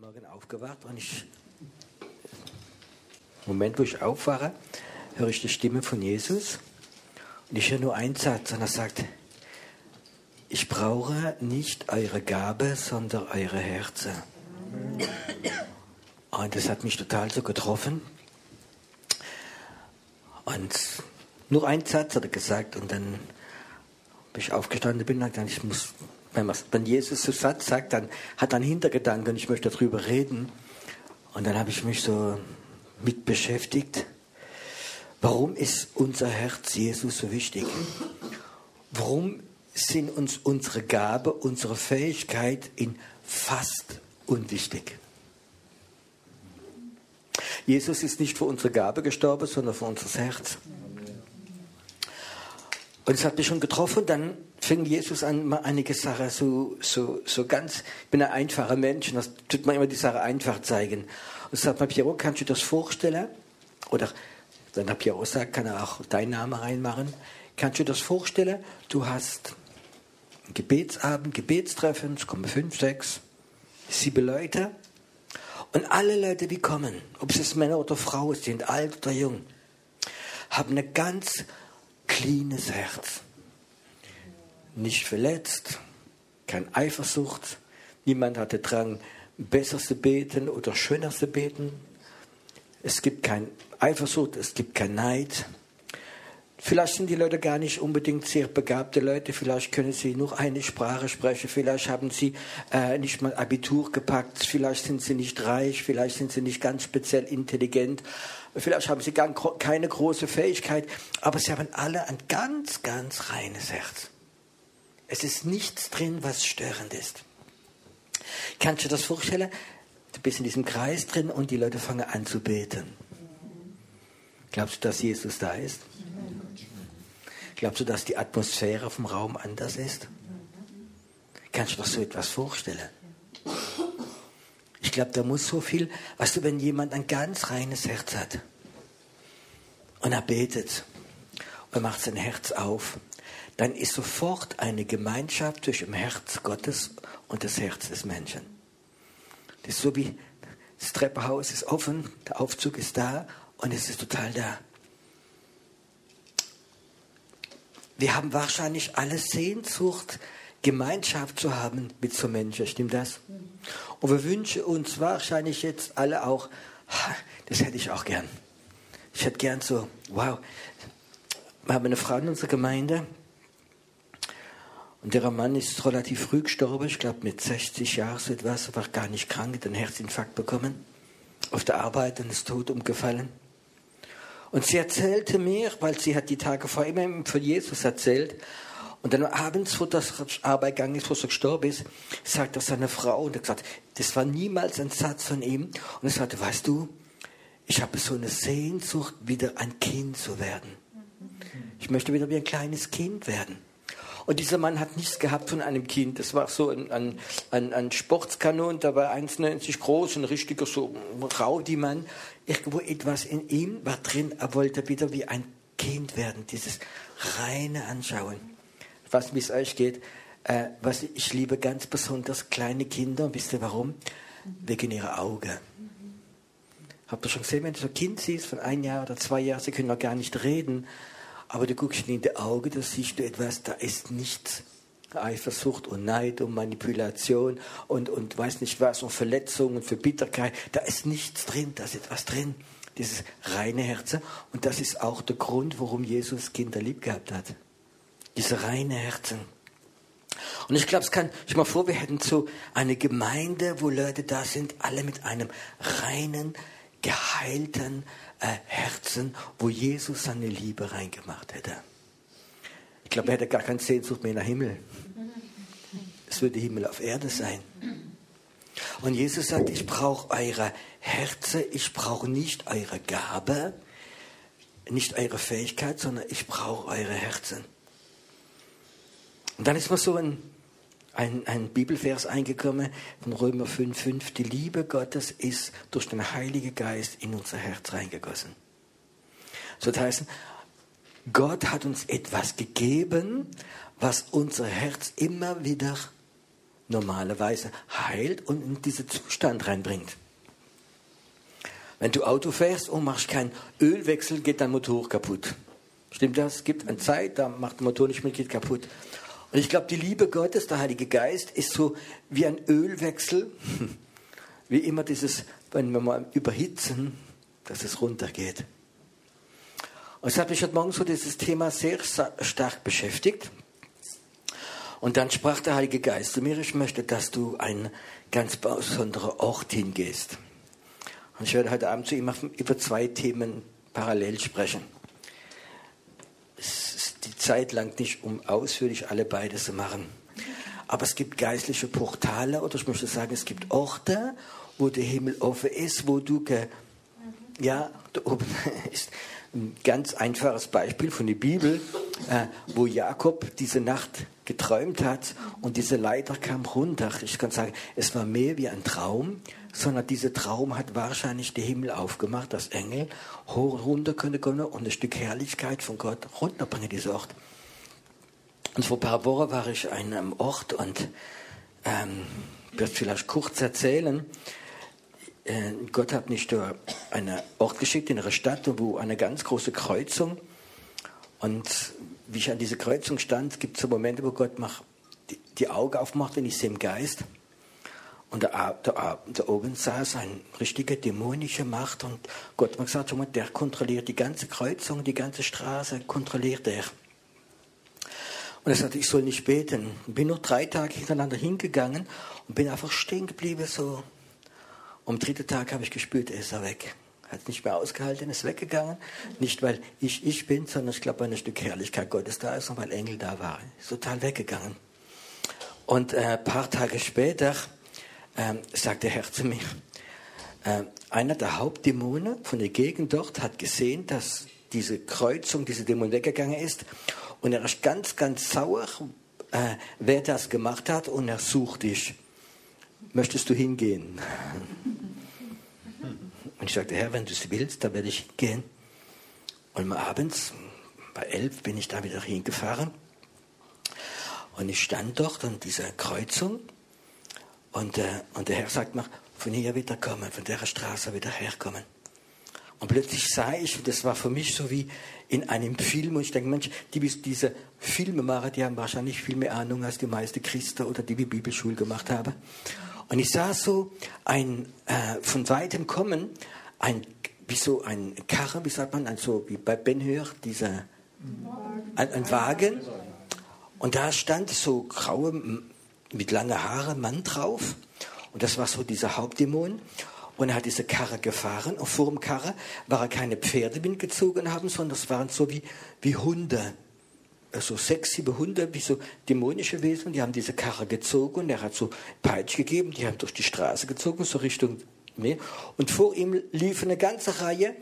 Morgen aufgewacht und ich, im Moment, wo ich aufwache, höre ich die Stimme von Jesus und ich höre nur einen Satz und er sagt, ich brauche nicht eure Gabe, sondern eure Herzen. Und das hat mich total so getroffen. Und nur einen Satz hat er gesagt und dann bin ich aufgestanden bin und gesagt, ich muss wenn, wenn Jesus so Satz sagt, dann hat er einen Hintergedanken, ich möchte darüber reden. Und dann habe ich mich so mit beschäftigt. Warum ist unser Herz Jesus so wichtig? Warum sind uns unsere Gabe, unsere Fähigkeit in fast unwichtig? Jesus ist nicht für unsere Gabe gestorben, sondern für unser Herz. Und es hat mich schon getroffen, dann fing Jesus an, einige Sachen so, so, so ganz, ich bin ein einfacher Mensch und das tut man immer die Sache einfach zeigen. Und sagt mal, Piero, kannst du das vorstellen? Oder wenn der Piero sagt, kann er auch deinen Namen reinmachen. Kannst du das vorstellen? Du hast einen Gebetsabend, Gebetstreffen, es kommen fünf, sechs, sieben Leute. Und alle Leute, die kommen, ob es Männer oder Frauen sind, alt oder jung, haben ein ganz cleanes Herz nicht verletzt, kein Eifersucht, niemand hatte Drang, besser zu beten oder schöner zu beten. Es gibt kein Eifersucht, es gibt kein Neid. Vielleicht sind die Leute gar nicht unbedingt sehr begabte Leute, vielleicht können sie nur eine Sprache sprechen, vielleicht haben sie äh, nicht mal Abitur gepackt, vielleicht sind sie nicht reich, vielleicht sind sie nicht ganz speziell intelligent, vielleicht haben sie gar keine große Fähigkeit, aber sie haben alle ein ganz, ganz reines Herz. Es ist nichts drin, was störend ist. Kannst du das vorstellen? Du bist in diesem Kreis drin und die Leute fangen an zu beten. Glaubst du, dass Jesus da ist? Glaubst du, dass die Atmosphäre vom Raum anders ist? Kannst du dir so etwas vorstellen? Ich glaube, da muss so viel, weißt du, wenn jemand ein ganz reines Herz hat und er betet und macht sein Herz auf dann ist sofort eine Gemeinschaft zwischen dem Herz Gottes und das Herz des Menschen. Das ist so wie das Treppenhaus ist offen, der Aufzug ist da und es ist total da. Wir haben wahrscheinlich alle Sehnsucht, Gemeinschaft zu haben mit so Menschen, stimmt das? Und wir wünschen uns wahrscheinlich jetzt alle auch, das hätte ich auch gern. Ich hätte gern so, wow. Wir haben eine Frau in unserer Gemeinde, und der Mann ist relativ früh gestorben, ich glaube mit 60 Jahren so etwas, war gar nicht krank, hat einen Herzinfarkt bekommen, auf der Arbeit und ist tot umgefallen. Und sie erzählte mir, weil sie hat die Tage vor immer von Jesus erzählt, und dann abends, wo das Arbeit gegangen ist, wo sie gestorben ist, sagt er seine Frau, und er gesagt, das war niemals ein Satz von ihm, und er sagte, weißt du, ich habe so eine Sehnsucht, wieder ein Kind zu werden. Ich möchte wieder wie ein kleines Kind werden. Und dieser Mann hat nichts gehabt von einem Kind. Das war so ein, ein, ein, ein Sportskanon, der war 1,90 groß, ein richtiger so Rowdy-Mann. Irgendwo etwas in ihm war drin, er wollte wieder wie ein Kind werden, dieses reine Anschauen. Nicht, wie es euch geht. Äh, was ich liebe ganz besonders kleine Kinder. Wisst ihr warum? Wegen ihrer Augen. Habt ihr schon gesehen, wenn du so ein Kind siehst von ein Jahr oder zwei Jahren, sie können noch gar nicht reden, aber du guckst in die Augen, da siehst du etwas, da ist nichts. Eifersucht und Neid und Manipulation und, und weiß nicht was und Verletzungen und Verbitterkeit. Da ist nichts drin, da ist etwas drin. Dieses reine Herz. Und das ist auch der Grund, warum Jesus Kinder lieb gehabt hat. Diese reine Herzen. Und ich glaube, es kann, ich mal vor, wir hätten so eine Gemeinde, wo Leute da sind, alle mit einem reinen, geheilten, Herzen, wo Jesus seine Liebe reingemacht hätte. Ich glaube, er hätte gar keine Sehnsucht mehr nach Himmel. Es würde Himmel auf Erde sein. Und Jesus sagt, ich brauche eure Herzen, ich brauche nicht eure Gabe, nicht eure Fähigkeit, sondern ich brauche eure Herzen. Und dann ist mir so ein ein, ein Bibelvers eingekommen von Römer 5,5. Die Liebe Gottes ist durch den Heiligen Geist in unser Herz reingegossen. So das heißt, Gott hat uns etwas gegeben, was unser Herz immer wieder normalerweise heilt und in diesen Zustand reinbringt. Wenn du Auto fährst und machst keinen Ölwechsel, geht dein Motor kaputt. Stimmt das? Es gibt eine Zeit, da macht der Motor nicht mehr, geht kaputt. Und ich glaube, die Liebe Gottes, der Heilige Geist, ist so wie ein Ölwechsel, wie immer dieses, wenn wir mal überhitzen, dass es runtergeht. Und es hat mich heute Morgen so dieses Thema sehr stark beschäftigt. Und dann sprach der Heilige Geist zu mir, ich möchte, dass du einen ganz besonderen Ort hingehst. Und ich werde heute Abend zu ihm über zwei Themen parallel sprechen. Die Zeit lang nicht, um ausführlich alle beide zu machen. Aber es gibt geistliche Portale, oder ich möchte sagen, es gibt Orte, wo der Himmel offen ist, wo du, ge, ja, da oben ist ein ganz einfaches Beispiel von der Bibel, äh, wo Jakob diese Nacht geträumt hat und diese Leiter kam runter. Ich kann sagen, es war mehr wie ein Traum, sondern dieser Traum hat wahrscheinlich den Himmel aufgemacht, dass Engel hoch runter können und ein Stück Herrlichkeit von Gott runterbringen, dieser Ort. Und vor ein paar Wochen war ich an einem Ort und ähm, wird vielleicht kurz erzählen. Äh, Gott hat mich da einen Ort geschickt in einer Stadt, wo eine ganz große Kreuzung und wie ich an dieser Kreuzung stand, gibt es so Momente, wo Gott macht, die, die Augen aufmacht und ich sehe im Geist. Und da, da, da oben saß ein richtiger dämonischer Macht und Gott hat gesagt, der kontrolliert die ganze Kreuzung, die ganze Straße, kontrolliert er. Und er sagte, ich soll nicht beten. Bin noch drei Tage hintereinander hingegangen und bin einfach stehen geblieben so. Am dritten Tag habe ich gespürt, er ist er weg hat nicht mehr ausgehalten, ist weggegangen. Nicht, weil ich ich bin, sondern ich glaube, weil ein Stück Herrlichkeit Gottes da ist und weil Engel da waren. Ist total weggegangen. Und äh, ein paar Tage später äh, sagt der Herr zu mir, äh, einer der Hauptdämonen von der Gegend dort hat gesehen, dass diese Kreuzung, diese Dämon weggegangen ist. Und er ist ganz, ganz sauer, äh, wer das gemacht hat, und er sucht dich. Möchtest du hingehen? Und ich sagte, Herr, wenn du es willst, dann werde ich gehen. Und abends, bei elf, bin ich da wieder hingefahren. Und ich stand dort an dieser Kreuzung. Und, äh, und der Herr sagt mir, von hier wieder kommen, von der Straße wieder herkommen. Und plötzlich sah ich, und das war für mich so wie in einem Film, und ich denke, Mensch, die diese Filme machen, die haben wahrscheinlich viel mehr Ahnung als die meisten Christen oder die, die Bibelschule gemacht haben. Und ich sah so ein äh, von weitem kommen, ein, wie so ein Karre, wie sagt man, also wie bei Ben Hur, dieser, ein, ein Wagen. Und da stand so graue, mit langen Haare Mann drauf. Und das war so dieser Hauptdämon. Und er hat diese Karre gefahren. Und vor dem Karre waren keine Pferde mitgezogen haben, sondern es waren so wie, wie Hunde so sechs, sieben Hunde, wie so dämonische Wesen, die haben diese Karre gezogen und er hat so Peitsch gegeben, die haben durch die Straße gezogen, so Richtung Meer. Und vor ihm lief eine ganze Reihe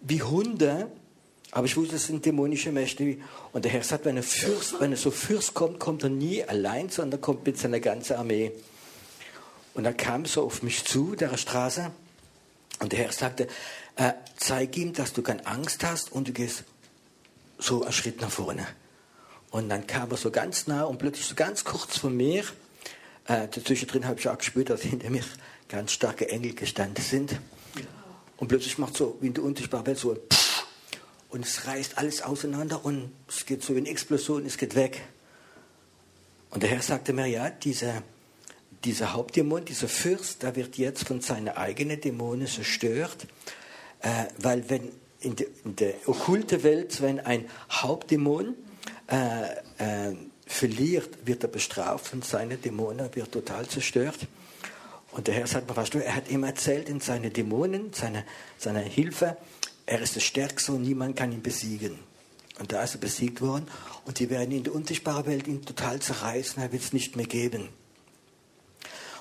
wie Hunde, aber ich wusste, es sind dämonische Mächte. Und der Herr sagt, wenn er Fürst, wenn er so Fürst kommt, kommt er nie allein, sondern kommt mit seiner ganzen Armee. Und er kam so auf mich zu, der Straße, und der Herr sagte, äh, zeig ihm, dass du keine Angst hast und du gehst so einen Schritt nach vorne. Und dann kam er so ganz nah und plötzlich so ganz kurz vor mir, äh, zwischendrin habe ich auch gespürt, dass hinter mir ganz starke Engel gestanden sind. Und plötzlich macht so wie in der unsichtbaren Welt so ein Pff, und es reißt alles auseinander und es geht so wie eine Explosion, es geht weg. Und der Herr sagte mir, ja, dieser, dieser Hauptdämon, dieser Fürst, der wird jetzt von seinen eigenen Dämonen zerstört, äh, weil wenn in, de, in der okkulte Welt, wenn ein Hauptdämon äh, äh, verliert, wird er bestraft und seine Dämonen wird total zerstört. Und der Herr sagt mir, weißt du, er hat ihm erzählt in seine Dämonen, seine, seine Hilfe, er ist der Stärkste und niemand kann ihn besiegen. Und da ist er besiegt worden und die werden in der unsichtbaren Welt ihn total zerreißen, er wird es nicht mehr geben.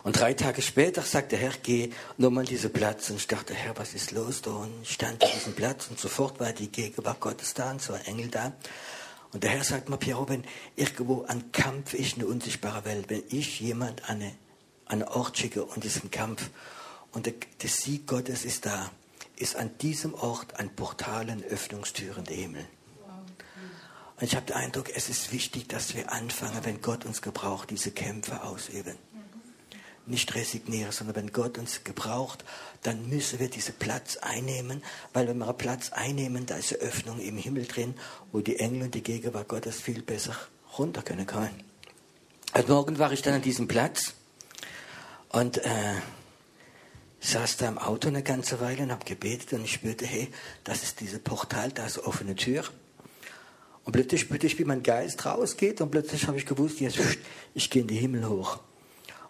Und drei Tage später sagt der Herr, geh nochmal an diesen Platz. Und ich dachte, Herr, was ist los da? Und ich stand an diesem Platz und sofort war die Gegenwart Gottes da und ein Engel da. Und der Herr sagt mir, Piero, wenn irgendwo ein Kampf ist, eine unsichtbare Welt, wenn ich jemand an eine, einen Ort schicke und diesem Kampf und der, der Sieg Gottes ist da, ist an diesem Ort ein Portal, eine Öffnungstür in den Himmel. Und ich habe den Eindruck, es ist wichtig, dass wir anfangen, wenn Gott uns gebraucht, diese Kämpfe ausüben. Nicht resignieren, sondern wenn Gott uns gebraucht, dann müssen wir diesen Platz einnehmen, weil wenn wir Platz einnehmen, da ist eine Öffnung im Himmel drin, wo die Engel und die Gegenwart Gottes viel besser runter können kommen. Heute Morgen war ich dann an diesem Platz und äh, saß da im Auto eine ganze Weile und habe gebetet und ich spürte, hey, das ist diese Portal, da ist eine offene Tür. Und plötzlich spürte ich, wie mein Geist rausgeht und plötzlich habe ich gewusst, jetzt, ich gehe in den Himmel hoch.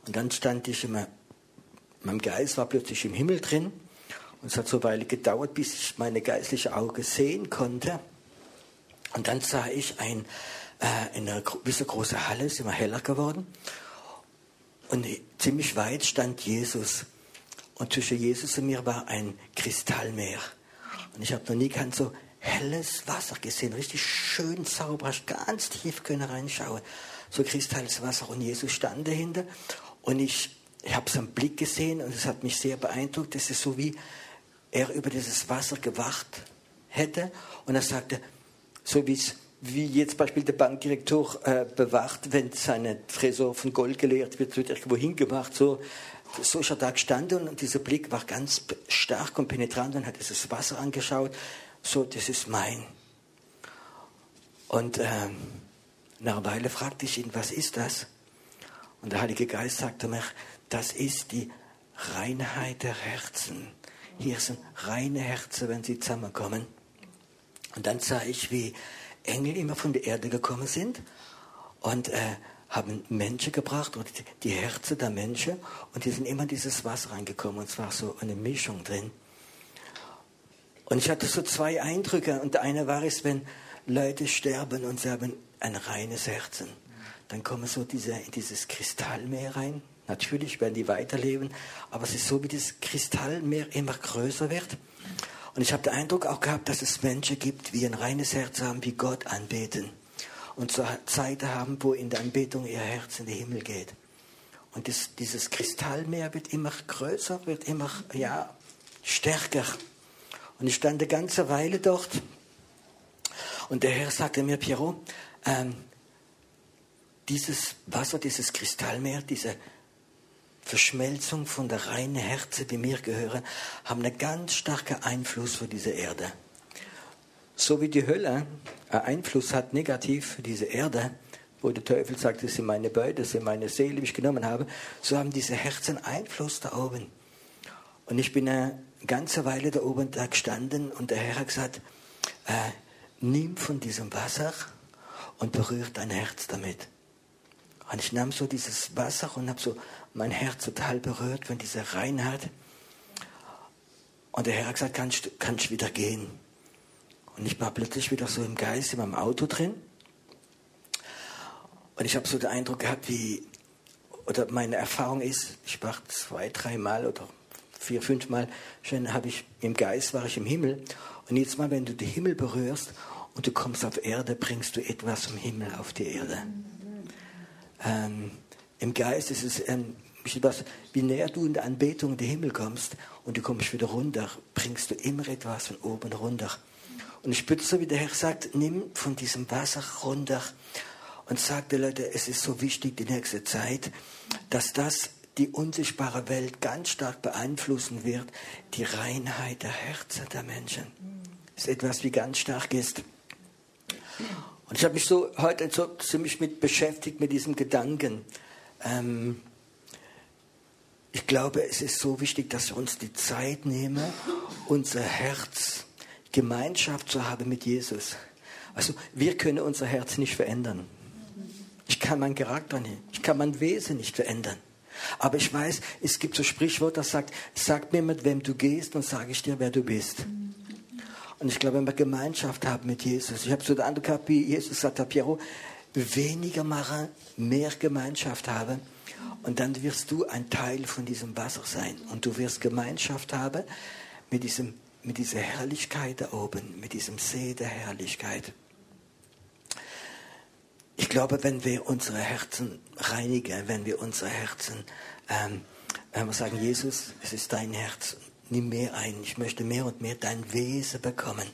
Und dann stand ich immer, mein Geist war plötzlich im Himmel drin und es hat so eine Weile gedauert, bis ich meine geistliche Auge sehen konnte. Und dann sah ich ein, äh, in einer so große Halle, ist immer heller geworden. Und ziemlich weit stand Jesus. Und zwischen Jesus und mir war ein Kristallmeer. Und ich habe noch nie ganz so helles Wasser gesehen, richtig schön sauber, ganz tief können reinschauen. So kristalles Wasser. Und Jesus stand dahinter. Und ich, ich habe seinen Blick gesehen und es hat mich sehr beeindruckt. Es ist so wie er über dieses Wasser gewacht hätte. Und er sagte, so wie es wie jetzt Beispiel der Bankdirektor äh, bewacht, wenn seine Tresor von Gold geleert wird, wird irgendwo hingemacht. So, so ist er da gestanden und dieser Blick war ganz stark und penetrant und hat dieses Wasser angeschaut. So, das ist mein. Und äh, nach einer Weile fragte ich ihn, was ist das? Und der Heilige Geist sagte mir, das ist die Reinheit der Herzen. Hier sind reine Herzen, wenn sie zusammenkommen. Und dann sah ich, wie Engel immer von der Erde gekommen sind und äh, haben Menschen gebracht, oder die, Herzen der Menschen, und die sind immer in dieses Wasser reingekommen, und es war so eine Mischung drin. Und ich hatte so zwei Eindrücke, und der eine war es, wenn Leute sterben und sie haben ein reines Herzen, dann kommen so diese, in dieses Kristallmeer rein. Natürlich werden die weiterleben, aber es ist so, wie das Kristallmeer immer größer wird. Und ich habe den Eindruck auch gehabt, dass es Menschen gibt, die ein reines Herz haben, wie Gott anbeten. Und so Zeiten haben, wo in der Anbetung ihr Herz in den Himmel geht. Und das, dieses Kristallmeer wird immer größer, wird immer ja, stärker. Und ich stand eine ganze Weile dort. Und der Herr sagte mir, Pierrot, ähm, dieses Wasser, dieses Kristallmeer, diese Verschmelzung von der reinen Herzen, die mir gehören, haben einen ganz starken Einfluss für diese Erde. So wie die Hölle einen Einfluss hat negativ für diese Erde, wo der Teufel sagt, das sind meine Beute, das sind meine Seele, die ich genommen habe, so haben diese Herzen Einfluss da oben. Und ich bin eine ganze Weile da oben da gestanden und der Herr hat gesagt, äh, nimm von diesem Wasser und berührt dein Herz damit. Und ich nahm so dieses Wasser und habe so mein Herz total berührt von dieser Reinheit. Und der Herr hat gesagt, kannst, kannst wieder gehen. Und ich war plötzlich wieder so im Geist in meinem Auto drin. Und ich habe so den Eindruck gehabt, wie, oder meine Erfahrung ist, ich war zwei, dreimal oder vier, fünfmal schon habe ich im Geist, war ich im Himmel. Und jetzt mal, wenn du den Himmel berührst und du kommst auf Erde, bringst du etwas vom Himmel auf die Erde. Ähm, Im Geist ist es ähm, etwas, wie näher du in der Anbetung in den Himmel kommst und du kommst wieder runter, bringst du immer etwas von oben runter. Und ich spüre so, wie der Herr sagt, nimm von diesem Wasser runter und sag den Leuten, es ist so wichtig die nächste Zeit, dass das die unsichtbare Welt ganz stark beeinflussen wird, die Reinheit der Herzen der Menschen. Das ist etwas, wie ganz stark ist. Und ich habe mich so heute so ziemlich mit beschäftigt mit diesem Gedanken. Ähm, ich glaube, es ist so wichtig, dass wir uns die Zeit nehmen, unser Herz, Gemeinschaft zu haben mit Jesus. Also wir können unser Herz nicht verändern. Ich kann meinen Charakter nicht, ich kann mein Wesen nicht verändern. Aber ich weiß, es gibt so Sprichwort, das sagt, sag mir mit wem du gehst und sage ich dir, wer du bist. Und ich glaube, wenn wir Gemeinschaft haben mit Jesus, ich habe so gehabt, wie Jesus sagt, Piero, weniger machen, mehr Gemeinschaft haben. Und dann wirst du ein Teil von diesem Wasser sein. Und du wirst Gemeinschaft haben mit, diesem, mit dieser Herrlichkeit da oben, mit diesem See der Herrlichkeit. Ich glaube, wenn wir unsere Herzen reinigen, wenn wir unsere Herzen, ähm, wenn wir sagen, Jesus, es ist dein Herz, nimm mehr ein. Ich möchte mehr und mehr dein Wesen bekommen.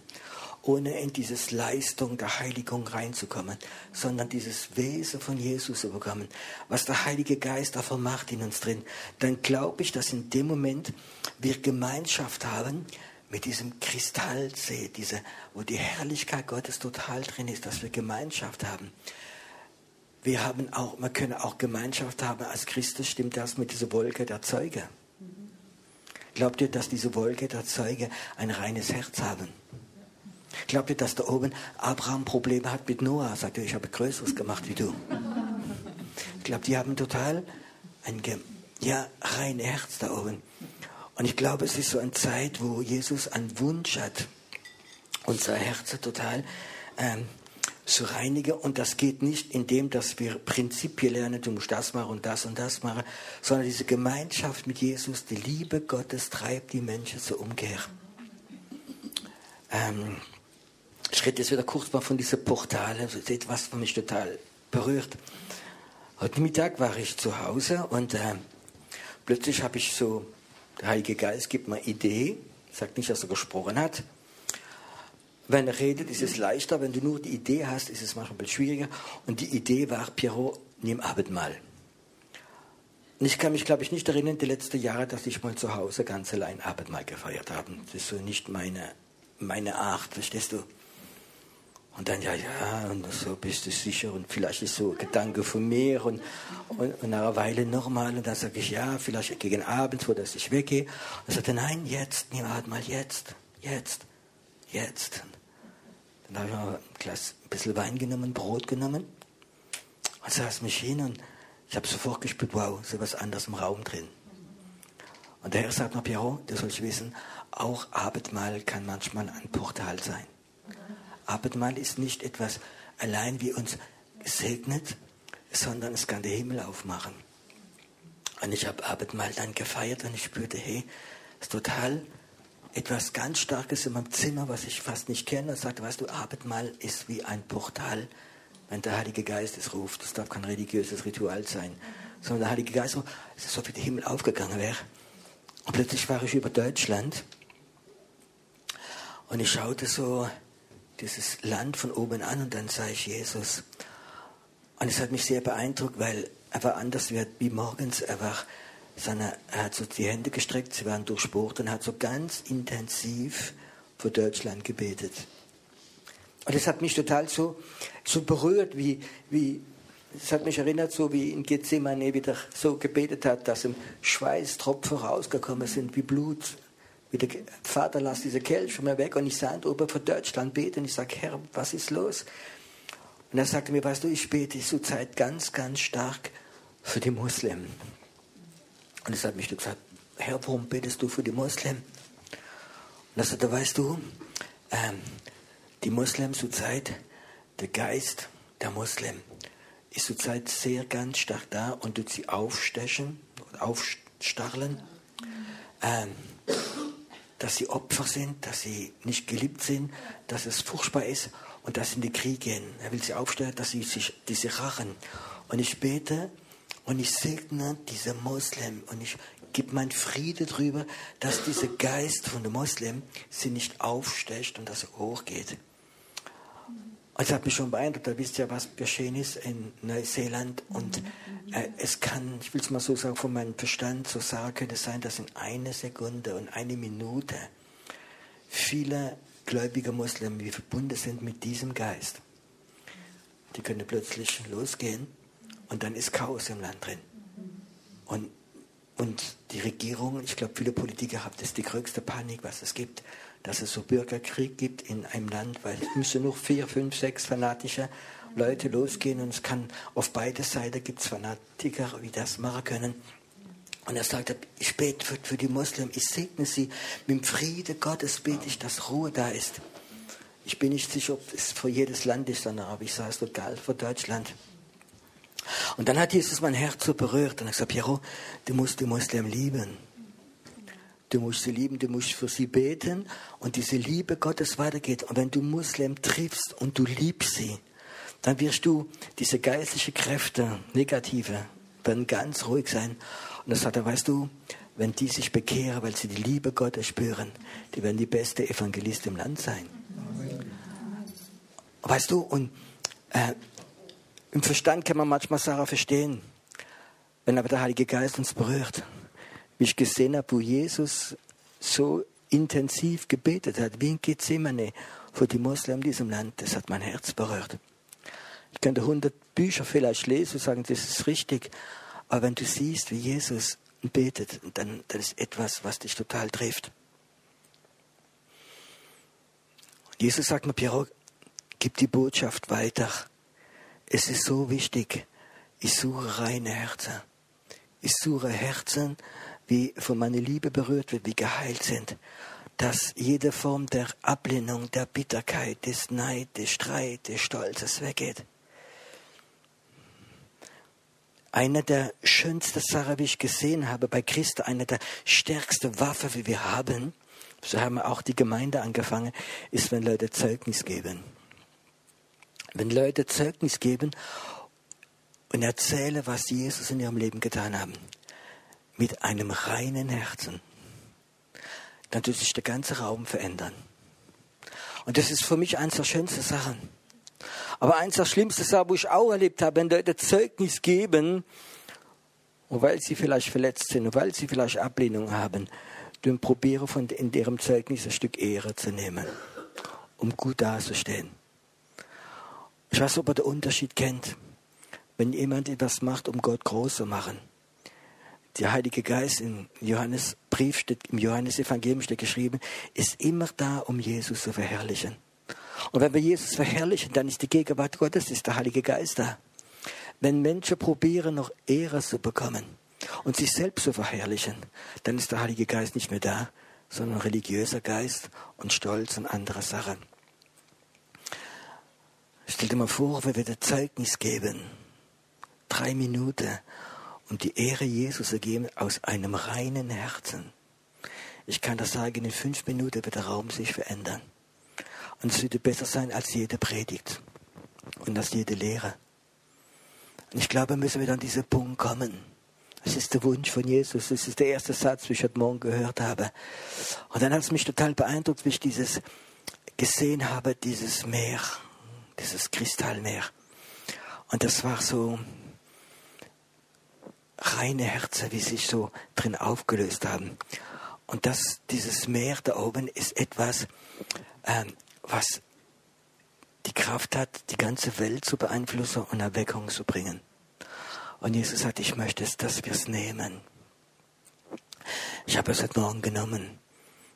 ohne in dieses Leistung der Heiligung reinzukommen, sondern dieses Wesen von Jesus zu bekommen, was der Heilige Geist davon macht in uns drin, dann glaube ich, dass in dem Moment wir Gemeinschaft haben mit diesem Kristallsee, diese, wo die Herrlichkeit Gottes total drin ist, dass wir Gemeinschaft haben. Wir haben auch, wir können auch Gemeinschaft haben als Christus, stimmt das mit dieser Wolke der Zeuge? Glaubt ihr, dass diese Wolke der Zeuge ein reines Herz haben? Glaubt ihr, dass da oben Abraham Probleme hat mit Noah? Sagt er, ich habe Größeres gemacht wie du. Ich glaube, die haben total ein ja, reines Herz da oben. Und ich glaube, es ist so eine Zeit, wo Jesus einen Wunsch hat, unser Herz total ähm, zu reinigen. Und das geht nicht indem, dass wir Prinzipien lernen, du musst das machen und das und das machen, sondern diese Gemeinschaft mit Jesus, die Liebe Gottes treibt die Menschen zur Umkehr. Ähm, ich rede jetzt wieder kurz mal von diesen Portalen. Das ist etwas, was mich total berührt. Heute Mittag war ich zu Hause und äh, plötzlich habe ich so, der Heilige Geist gibt mir eine Idee, sagt nicht, dass er gesprochen hat, wenn er redet, ist es leichter. Wenn du nur die Idee hast, ist es manchmal schwieriger. Und die Idee war, Pierrot, nimm Abendmahl. Und ich kann mich, glaube ich, nicht erinnern, die letzten Jahre, dass ich mal zu Hause ganz allein Abendmahl gefeiert habe. Das ist so nicht meine, meine Art, verstehst du? Und dann, ja, ja, und so bist du sicher und vielleicht ist so ein Gedanke von mir und, und, und nach einer Weile nochmal und dann sage ich, ja, vielleicht gegen Abend, wo dass ich weggehe. Und er sagte, nein, jetzt, nimm Abendmahl, jetzt, jetzt, jetzt. Dann habe ich mal ein, Glas, ein bisschen Wein genommen, Brot genommen und saß mich hin und ich habe sofort gespürt, wow, so was anderes im Raum drin. Und der Herr sagt mir, Piero, du sollst wissen, auch Abendmahl kann manchmal ein Portal sein. Abendmahl ist nicht etwas allein wie uns gesegnet, sondern es kann den Himmel aufmachen. Und ich habe Abendmahl dann gefeiert und ich spürte, hey, es ist total etwas ganz Starkes in meinem Zimmer, was ich fast nicht kenne, und sagte, weißt du, Abendmahl ist wie ein Portal, wenn der Heilige Geist es ruft. Das darf kein religiöses Ritual sein, sondern der Heilige Geist, es ist so, wie der Himmel aufgegangen wäre. Und plötzlich war ich über Deutschland und ich schaute so dieses Land von oben an und dann sah ich Jesus. Und es hat mich sehr beeindruckt, weil er war anders wie morgens. Er war sondern er hat so die Hände gestreckt, sie waren durchbohrt und hat so ganz intensiv für Deutschland gebetet. Und das hat mich total so, so berührt, wie, wie, das hat mich erinnert, so wie in Gethsemane wieder so gebetet hat, dass im Schweißtropfen rausgekommen sind, wie Blut. Wie der Vater, lass diese Kelch von mir weg. Und ich sah ihn oben für Deutschland beten. Ich sage, Herr, was ist los? Und er sagte mir, weißt du, ich bete zur Zeit ganz, ganz stark für die Muslimen. Und es hat mich gesagt, Herr, warum betest du für die Muslimen? Und er sagte, weißt du, ähm, die Muslims zurzeit, der Geist der Muslim ist zurzeit sehr ganz stark da und tut sie aufstechen, aufstacheln, ähm, dass sie Opfer sind, dass sie nicht geliebt sind, dass es furchtbar ist und dass sie in die Krieg gehen. Er will sie aufstellen, dass sie sich diese rachen. Und ich bete, und ich segne diese Moslem und ich gebe mein Friede drüber, dass dieser Geist von den Moslem sie nicht aufstecht und dass er hochgeht. Es hat mich schon beeindruckt, da wisst ihr, was geschehen ist in Neuseeland. Und äh, es kann, ich will es mal so sagen, von meinem Verstand so sagen, könnte es sein, dass in einer Sekunde und eine Minute viele gläubige Muslimen, die verbunden sind mit diesem Geist, die können plötzlich losgehen und dann ist Chaos im Land drin. Und, und die Regierung, ich glaube, viele Politiker haben das die größte Panik, was es gibt, dass es so Bürgerkrieg gibt in einem Land, weil es müssen nur vier, fünf, sechs fanatische Leute losgehen und es kann auf beide Seiten gibt es Fanatiker, die das machen können. Und er sagte, ich bete für, für die Muslimen, ich segne sie mit dem Friede Gottes, bete ich, dass Ruhe da ist. Ich bin nicht sicher, ob es für jedes Land ist, sondern aber ich sage es total für Deutschland. Und dann hat Jesus mein Herz so berührt und er gesagt, Piero, du musst die Muslim lieben. Du musst sie lieben, du musst für sie beten und diese Liebe Gottes weitergeht. Und wenn du Muslim triffst und du liebst sie, dann wirst du diese geistlichen Kräfte, negative, werden ganz ruhig sein. Und das sagt er, weißt du, wenn die sich bekehren, weil sie die Liebe Gottes spüren, die werden die beste Evangelisten im Land sein. Weißt du, und äh, im Verstand kann man manchmal Sachen verstehen. Wenn aber der Heilige Geist uns berührt, wie ich gesehen habe, wo Jesus so intensiv gebetet hat, wie in Gethsemane für die Moslem in diesem Land, das hat mein Herz berührt. Ich könnte hundert Bücher vielleicht lesen und sagen, das ist richtig. Aber wenn du siehst, wie Jesus betet, dann, dann ist etwas, was dich total trifft. Jesus sagt mir, Piero, gib die Botschaft weiter. Es ist so wichtig. Ich suche reine Herzen. Ich suche Herzen, wie von meiner Liebe berührt wird, wie geheilt sind. Dass jede Form der Ablehnung, der Bitterkeit, des Neid, des Streit, des Stolzes weggeht. Eine der schönsten Sachen, wie ich gesehen habe bei Christen, eine der stärksten Waffen, die wir haben, so haben wir auch die Gemeinde angefangen, ist, wenn Leute Zeugnis geben. Wenn Leute Zeugnis geben und erzählen, was Jesus in ihrem Leben getan haben, mit einem reinen Herzen, dann tut sich der ganze Raum verändern. Und das ist für mich eines der schönsten Sachen. Aber eins der schlimmsten Sachen, wo ich auch erlebt habe, wenn Leute Zeugnis geben, und weil sie vielleicht verletzt sind, und weil sie vielleicht Ablehnung haben, dann probiere von in deren Zeugnis ein Stück Ehre zu nehmen, um gut dazustehen. Ich weiß, ob ihr den Unterschied kennt, wenn jemand etwas macht, um Gott groß zu machen. Der Heilige Geist im Johannesbrief steht, im Johannesevangelium steht geschrieben, ist immer da, um Jesus zu verherrlichen. Und wenn wir Jesus verherrlichen, dann ist die Gegenwart Gottes, ist der Heilige Geist da. Wenn Menschen probieren, noch Ehre zu bekommen und sich selbst zu verherrlichen, dann ist der Heilige Geist nicht mehr da, sondern religiöser Geist und Stolz und andere Sachen. Stell dir mal vor, wir würden Zeugnis geben, drei Minuten, um die Ehre Jesus zu geben aus einem reinen Herzen. Ich kann das sagen, in fünf Minuten wird der Raum sich verändern. Und es würde besser sein als jede Predigt und als jede Lehre. Und ich glaube, müssen wir an diesen Punkt kommen. Es ist der Wunsch von Jesus. Das ist der erste Satz, den ich heute Morgen gehört habe. Und dann hat es mich total beeindruckt, wie ich dieses gesehen habe, dieses Meer, dieses Kristallmeer. Und das war so reine Herzen, wie sich so drin aufgelöst haben. Und das, dieses Meer da oben ist etwas, ähm, was die Kraft hat, die ganze Welt zu beeinflussen und Erweckung zu bringen. Und Jesus sagt, ich möchte es, dass wir es nehmen. Ich habe es heute Morgen genommen.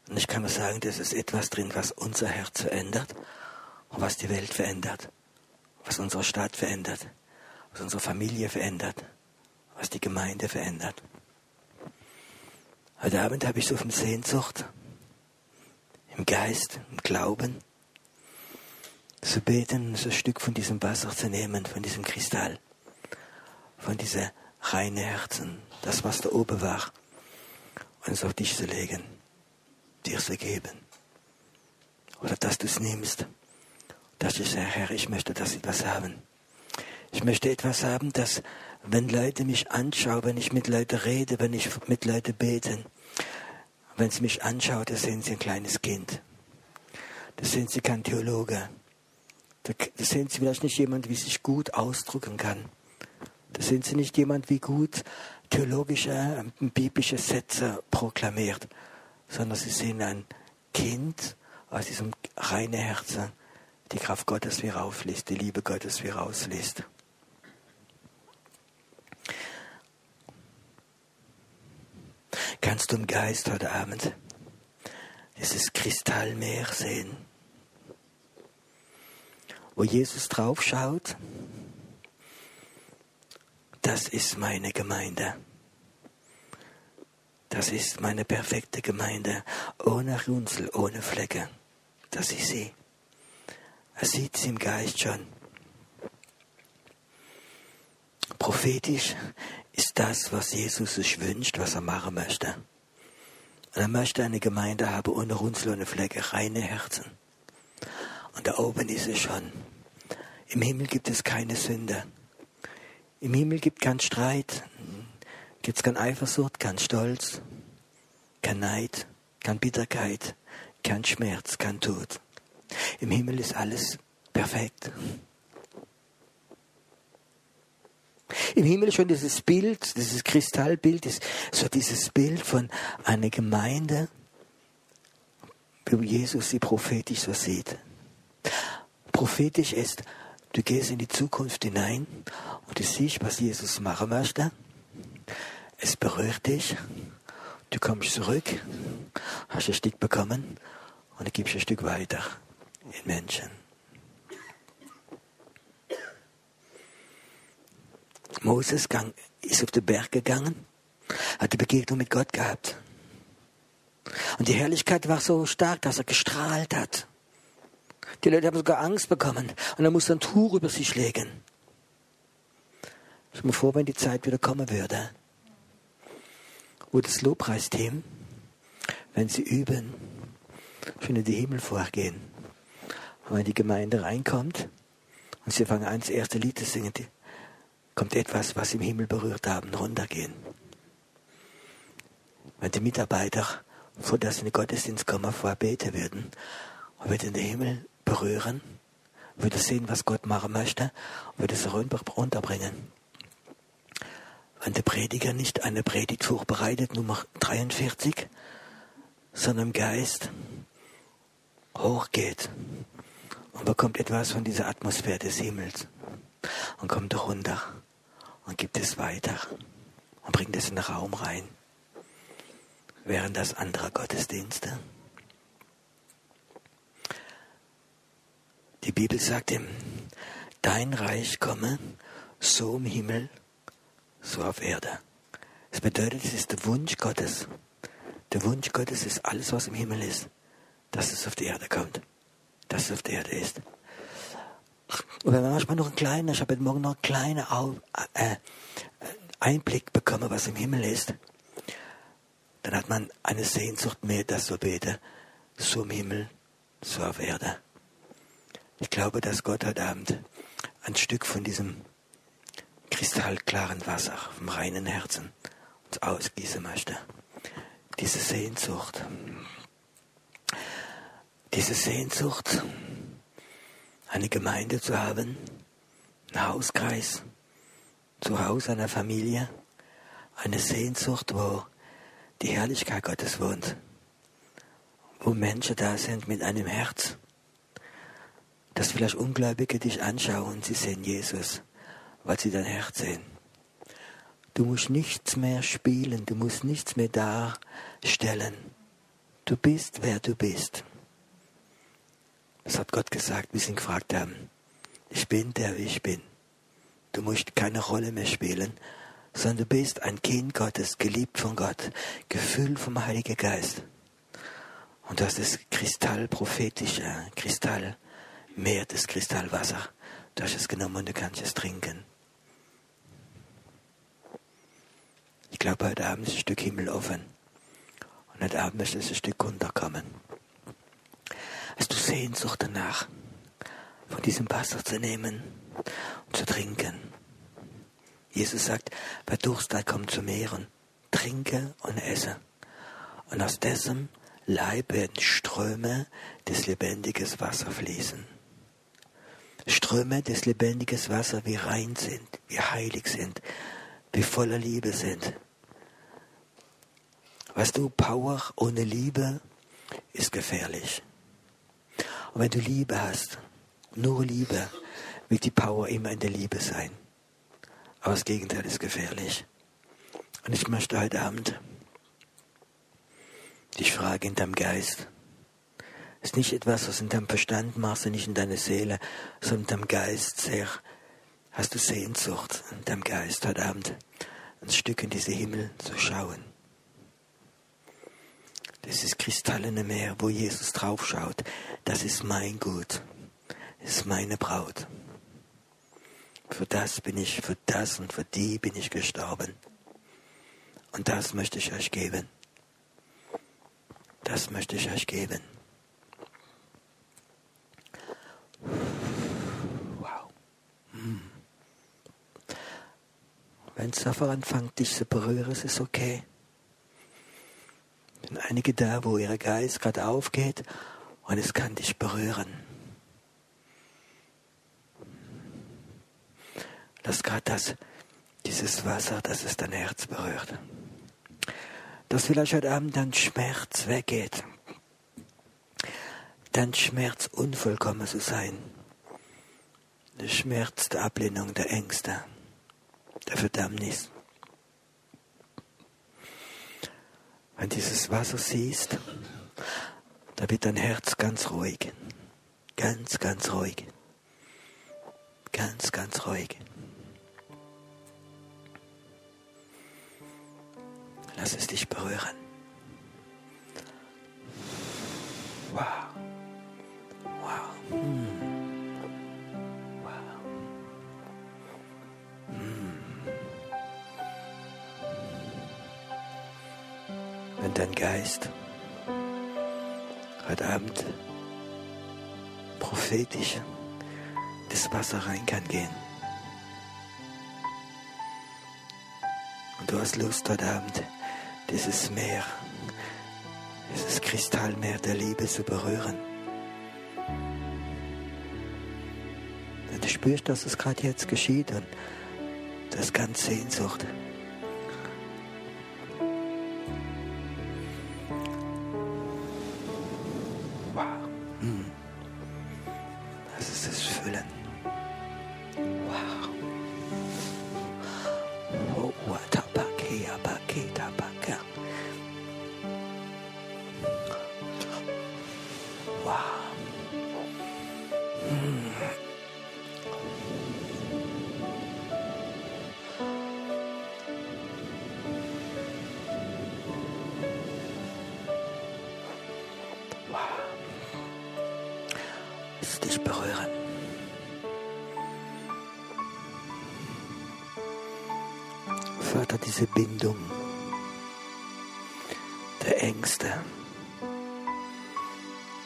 Und ich kann nur sagen, das ist etwas drin, was unser Herz verändert und was die Welt verändert, was unsere Stadt verändert, was unsere Familie verändert, was die Gemeinde verändert. Heute Abend habe ich so viel Sehnsucht, im Geist, im Glauben, zu beten, so ein Stück von diesem Wasser zu nehmen, von diesem Kristall, von diesem reinen Herzen, das, was da oben war, und es auf dich zu legen, dir zu geben. Oder dass du es nimmst, dass ich sage, Herr, ich möchte das etwas haben. Ich möchte etwas haben, dass, wenn Leute mich anschauen, wenn ich mit Leuten rede, wenn ich mit Leuten bete, wenn sie mich anschauen, dann sehen sie ein kleines Kind. Da sehen sie kein Theologe. Da, sehen Sie vielleicht nicht jemand, wie sich gut ausdrücken kann. Da sehen Sie nicht jemand, wie gut theologische, äh, biblische Sätze proklamiert, sondern Sie sehen ein Kind aus diesem reinen Herzen, die Kraft Gottes wie raufliest, die Liebe Gottes wie rausliest. Kannst du im Geist heute Abend dieses Kristallmeer sehen? wo Jesus drauf schaut, das ist meine Gemeinde. Das ist meine perfekte Gemeinde, ohne Runzel, ohne Flecke. Das ist sie. Er sieht sie im Geist schon. Prophetisch ist das, was Jesus sich wünscht, was er machen möchte. Und er möchte eine Gemeinde haben ohne Runzel, ohne Flecke, reine Herzen. Und da oben ist es schon. Im Himmel gibt es keine Sünde. Im Himmel gibt es keinen Streit, gibt es kein Eifersucht, kein Stolz, kein Neid, keine Bitterkeit, kein Schmerz, kein Tod. Im Himmel ist alles Perfekt. Im Himmel schon dieses Bild, dieses Kristallbild, ist so dieses Bild von einer Gemeinde, wie Jesus sie prophetisch so sieht. Prophetisch ist, du gehst in die Zukunft hinein und du siehst, was Jesus machen möchte. Es berührt dich. Du kommst zurück, hast ein Stück bekommen und du gibst ein Stück weiter in Menschen. Moses ist auf den Berg gegangen, hat die Begegnung mit Gott gehabt. Und die Herrlichkeit war so stark, dass er gestrahlt hat. Die Leute haben sogar Angst bekommen und er musste ein Tuch über sich legen. Ich mir vor, wenn die Zeit wieder kommen würde, wo das Lobpreisteam, wenn sie üben, schon in die Himmel vorgehen. Und wenn die Gemeinde reinkommt und sie fangen an, das erste Lied zu singen, kommt etwas, was im Himmel berührt haben, runtergehen. Wenn die Mitarbeiter, vor sie in den Gottesdienst kommen, vorbeten würden und würden den Himmel berühren, würde sehen, was Gott machen möchte und würde es runterbringen. Wenn der Prediger nicht eine Predigt vorbereitet, Nummer 43, sondern im Geist hochgeht und bekommt etwas von dieser Atmosphäre des Himmels und kommt runter und gibt es weiter und bringt es in den Raum rein. Während das andere Gottesdienste. Die Bibel sagt ihm, dein Reich komme, so im Himmel, so auf Erde. Das bedeutet, es ist der Wunsch Gottes. Der Wunsch Gottes ist alles, was im Himmel ist, dass es auf die Erde kommt, dass es auf der Erde ist. Und wenn man manchmal noch ein kleiner, ich habe heute Morgen noch einen kleinen äh, Einblick bekommen, was im Himmel ist, dann hat man eine Sehnsucht mehr, das zu beten, so im Himmel, so auf Erde. Ich glaube, dass Gott heute Abend ein Stück von diesem kristallklaren Wasser vom reinen Herzen uns ausgießen möchte. Diese Sehnsucht. Diese Sehnsucht, eine Gemeinde zu haben, einen Hauskreis, zu Hause einer Familie, eine Sehnsucht, wo die Herrlichkeit Gottes wohnt, wo Menschen da sind mit einem Herz, dass vielleicht Ungläubige dich anschauen und sie sehen Jesus, weil sie dein Herz sehen. Du musst nichts mehr spielen, du musst nichts mehr darstellen. Du bist, wer du bist. Das hat Gott gesagt, wie sie ihn gefragt haben. Ich bin der, wie ich bin. Du musst keine Rolle mehr spielen, sondern du bist ein Kind Gottes, geliebt von Gott, gefüllt vom Heiligen Geist. Und das ist Kristall prophetische, Kristall, Meer des Kristallwasser. Du hast es genommen und du kannst es trinken. Ich glaube, heute Abend ist ein Stück Himmel offen. Und heute Abend möchte es ein Stück runterkommen. Hast du Sehnsucht danach, von diesem Wasser zu nehmen und zu trinken? Jesus sagt, wer Durst hat, kommt zu und trinke und esse. Und aus dessen Leib werden Ströme des lebendigen Wassers fließen. Ströme des lebendigen Wassers, wie rein sind, wie heilig sind, wie voller Liebe sind. Weißt du, Power ohne Liebe ist gefährlich. Und wenn du Liebe hast, nur Liebe, wird die Power immer in der Liebe sein. Aber das Gegenteil ist gefährlich. Und ich möchte heute Abend dich fragen in deinem Geist. Ist nicht etwas, was in deinem Verstand machst, nicht in deiner Seele, sondern in deinem Geist sehr. Hast du Sehnsucht in deinem Geist heute Abend ein Stück in diese Himmel zu schauen. Das ist kristallene Meer, wo Jesus draufschaut. Das ist mein Gut. Das ist meine Braut. Für das bin ich, für das und für die bin ich gestorben. Und das möchte ich euch geben. Das möchte ich euch geben. Wow. Hm. Wenn es davon anfängt, dich zu berühren, ist es okay sind einige da, wo ihr Geist gerade aufgeht und es kann dich berühren. Lass gerade das, dieses Wasser, das es dein Herz berührt. Dass vielleicht heute Abend dein Schmerz weggeht. Dein Schmerz unvollkommen zu sein. Der Schmerz der Ablehnung, der Ängste, der Verdammnis. Wenn dieses Wasser siehst, da wird dein Herz ganz ruhig. Ganz, ganz ruhig. Ganz, ganz ruhig. Lass es dich berühren. Wow. Wow. Wenn dein Geist heute Abend prophetisch das Wasser rein kann gehen. Und du hast Lust heute Abend, dieses Meer, dieses Kristallmeer der Liebe zu berühren. Und du spürst, dass es gerade jetzt geschieht und das ganz Sehnsucht. ölen.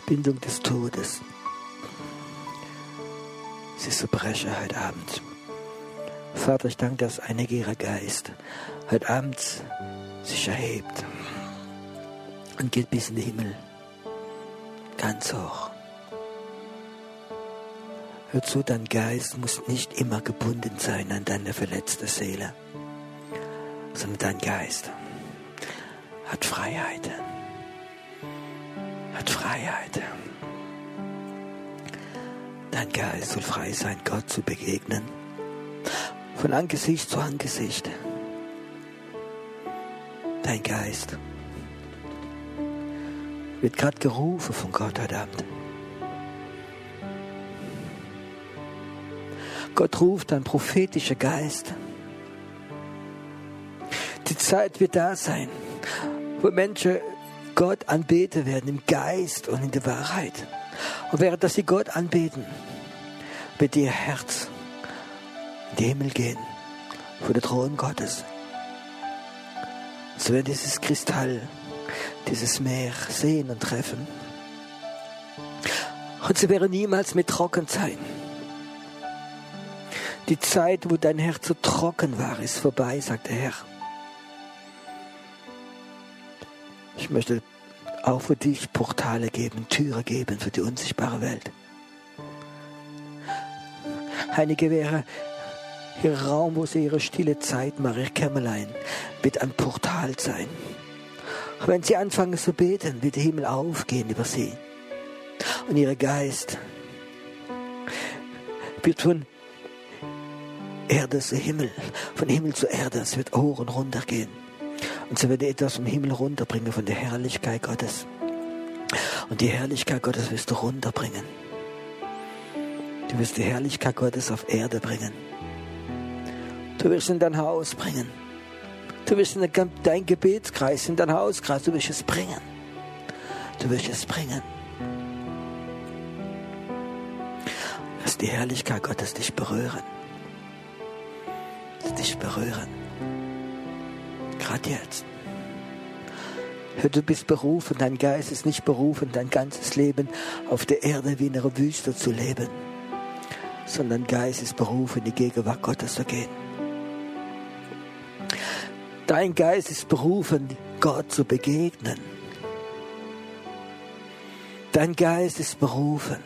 Bindung des Todes. Sie zerbreche heute Abend. Vater, ich danke, dass einige ihrer Geist heute Abend sich erhebt und geht bis in den Himmel, ganz hoch. Hör zu, dein Geist muss nicht immer gebunden sein an deine verletzte Seele, sondern dein Geist hat Freiheit hat Freiheit. Dein Geist soll frei sein, Gott zu begegnen. Von Angesicht zu Angesicht. Dein Geist wird gerade gerufen von Gott heute Abend. Gott ruft ein prophetischer Geist. Zeit wird da sein, wo Menschen Gott anbeten werden im Geist und in der Wahrheit. Und während dass sie Gott anbeten, wird ihr Herz in den Himmel gehen, vor der Thron Gottes. So wird dieses Kristall, dieses Meer sehen und treffen. Und sie werden niemals mehr trocken sein. Die Zeit, wo dein Herz so trocken war, ist vorbei, sagt der Herr. Ich möchte auch für dich Portale geben, Türe geben für die unsichtbare Welt. Einige wäre ihr Raum, wo sie ihre stille Zeit ihr Kämmerlein, wird ein Portal sein. wenn sie anfangen zu beten, wird der Himmel aufgehen über sie. Und ihr Geist wird von Erde zu Himmel, von Himmel zu Erde, es wird Ohren runtergehen. Und so wird etwas vom Himmel runterbringen von der Herrlichkeit Gottes. Und die Herrlichkeit Gottes wirst du runterbringen. Du wirst die Herrlichkeit Gottes auf Erde bringen. Du wirst in dein Haus bringen. Du wirst in dein Gebetskreis, in dein Hauskreis, du wirst es bringen. Du wirst es bringen. Lass die Herrlichkeit Gottes dich berühren. Lass dich berühren. Gerade jetzt. Du bist berufen, dein Geist ist nicht berufen, dein ganzes Leben auf der Erde wie in einer Wüste zu leben, sondern Geist ist berufen, in die Gegenwart Gottes zu gehen. Dein Geist ist berufen, Gott zu begegnen. Dein Geist ist berufen,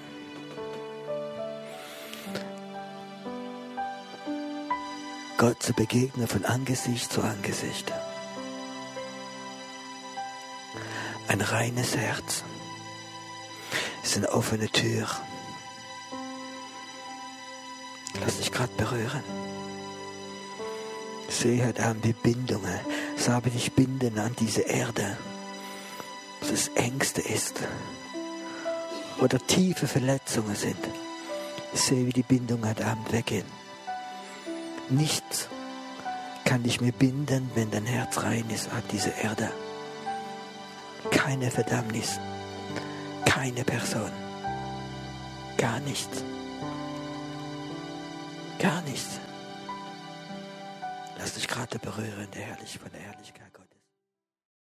Gott zu begegnen von Angesicht zu Angesicht. Ein reines Herz ist eine offene Tür. Lass dich gerade berühren. Sehe heute Abend die Bindungen. Sabe dich binden an diese Erde, dass es Ängste ist oder tiefe Verletzungen sind. Sehe, wie die Bindungen heute Abend weggehen. Nichts kann dich mehr binden, wenn dein Herz rein ist an diese Erde keine Verdammnis, keine Person, gar nichts, gar nichts. Lass dich gerade berühren der Herrlich von der Herrlichkeit.